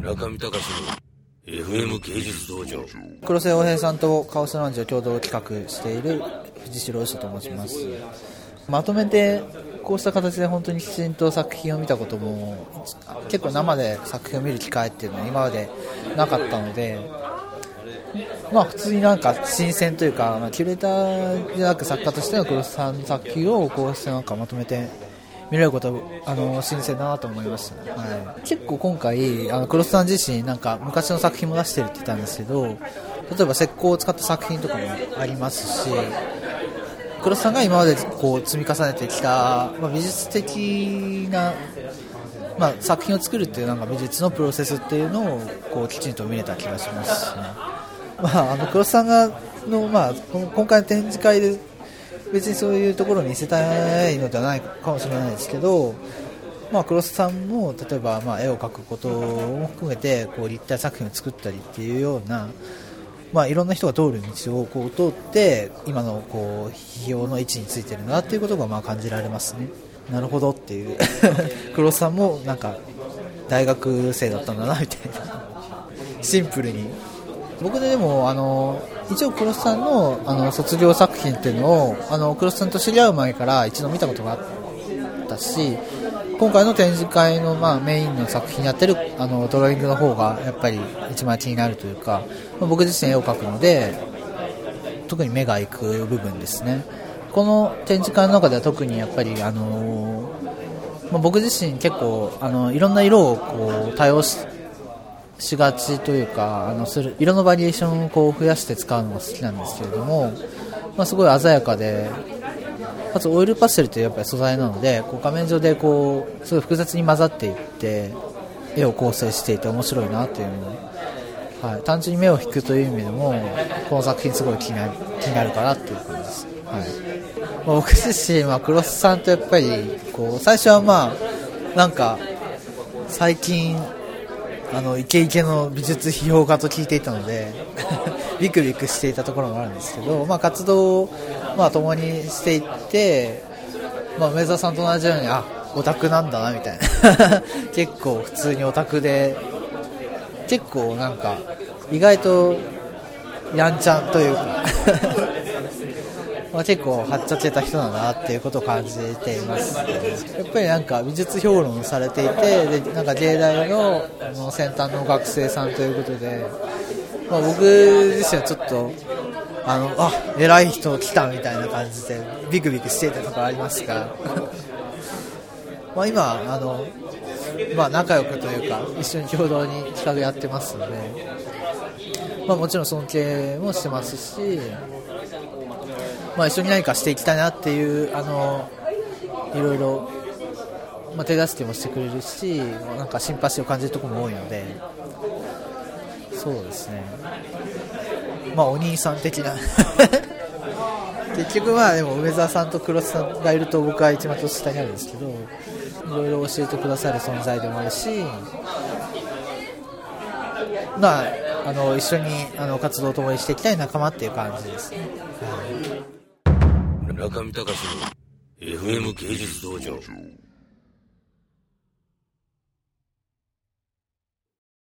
中見隆の FM 芸術道場。黒瀬洋平さんとカオスランジを共同企画している藤代氏と申します。まとめてこうした形で本当にきちんと作品を見たことも結構生で作品を見る機会っていうのは今までなかったのでまあ普通になんか新鮮というか、まあ、キュレーターじゃなく作家としての黒瀬さんの作品をこうしてなんかまとめて見れることあの新鮮だなと思いました、はい、結構今回あの黒瀬さん自身なんか昔の作品も出してるって言ったんですけど例えば石膏を使った作品とかもありますし黒瀬さんが今までこう積み重ねてきた、まあ、美術的な、まあ、作品を作るっていうなんか美術のプロセスっていうのをこうきちんと見れた気がしますし、ね、まあ、あの黒瀬さんがの、まあ、今回の展示会で別にそういうところに見せたいのではないかもしれないですけど、まあ、黒瀬さんも例えばまあ絵を描くことも含めてこう立体作品を作ったりっていうような、まあ、いろんな人が通る道をこう通って今のこう批評の位置についてるなっていうことがまあ感じられますね。なるほどっていう。黒瀬さんもなんか大学生だったんだなみたいな。シンプルに。僕ででもあの一応黒須さんのあの卒業作品っていうのをあの黒須さんと知り合う前から一度見たことがあったし今回の展示会の、まあ、メインの作品やってるあのドローイングの方がやっぱり一番気になるというか、まあ、僕自身絵を描くので特に目が行く部分ですね。この展示会の中では特にやっぱり、あのま、僕自身結構あのいろんな色をこう多用ししがちというかあのする色のバリエーションをこう増やして使うのが好きなんですけれども、まあ、すごい鮮やかでかつオイルパステルというやっぱり素材なのでこう画面上でこうすごい複雑に混ざっていって絵を構成していて面白いなというの、はい、単純に目を引くという意味でもこの作品すごい気になる気になるかなという感じです、はい。まあ、僕自身はクロスさんとやっぱりこう最初はまあなんか最近あのイケイケの美術批評家と聞いていたので ビクビクしていたところもあるんですけど、まあ、活動を、まあ、共にしていって、まあ、梅沢さんと同じようにあオタクなんだなみたいな。結構普通にオタクで結構なんか意外とやんちゃんというか。まあ、結構はっちゃけた人だなっていうことを感じています。やっぱりなんか美術評論されていてでなんか芸大のの先端の学生さんということで、まあ、僕自身はちょっとあのあ偉い人来たみたいな感じでビクビクしていたところありますが。まあ今あの、まあ、仲良くというか一緒に共同に企画やってますので、まあ、もちろん尊敬もしてますしまあ、一緒に何かしていきたいなっていうあのいろいろ、まあ、手助けもしてくれるしなんかシンパシーを感じるところも多いのでそうですね。まあお兄さん的な。結局まあでも梅沢さんと黒瀬さんがいると僕は一番年下にあるんですけどいろいろ教えてくださる存在でもあるしまああの一緒にあの活動を共にしていきたい仲間っていう感じですね。はい。中見隆の FM 芸術道場。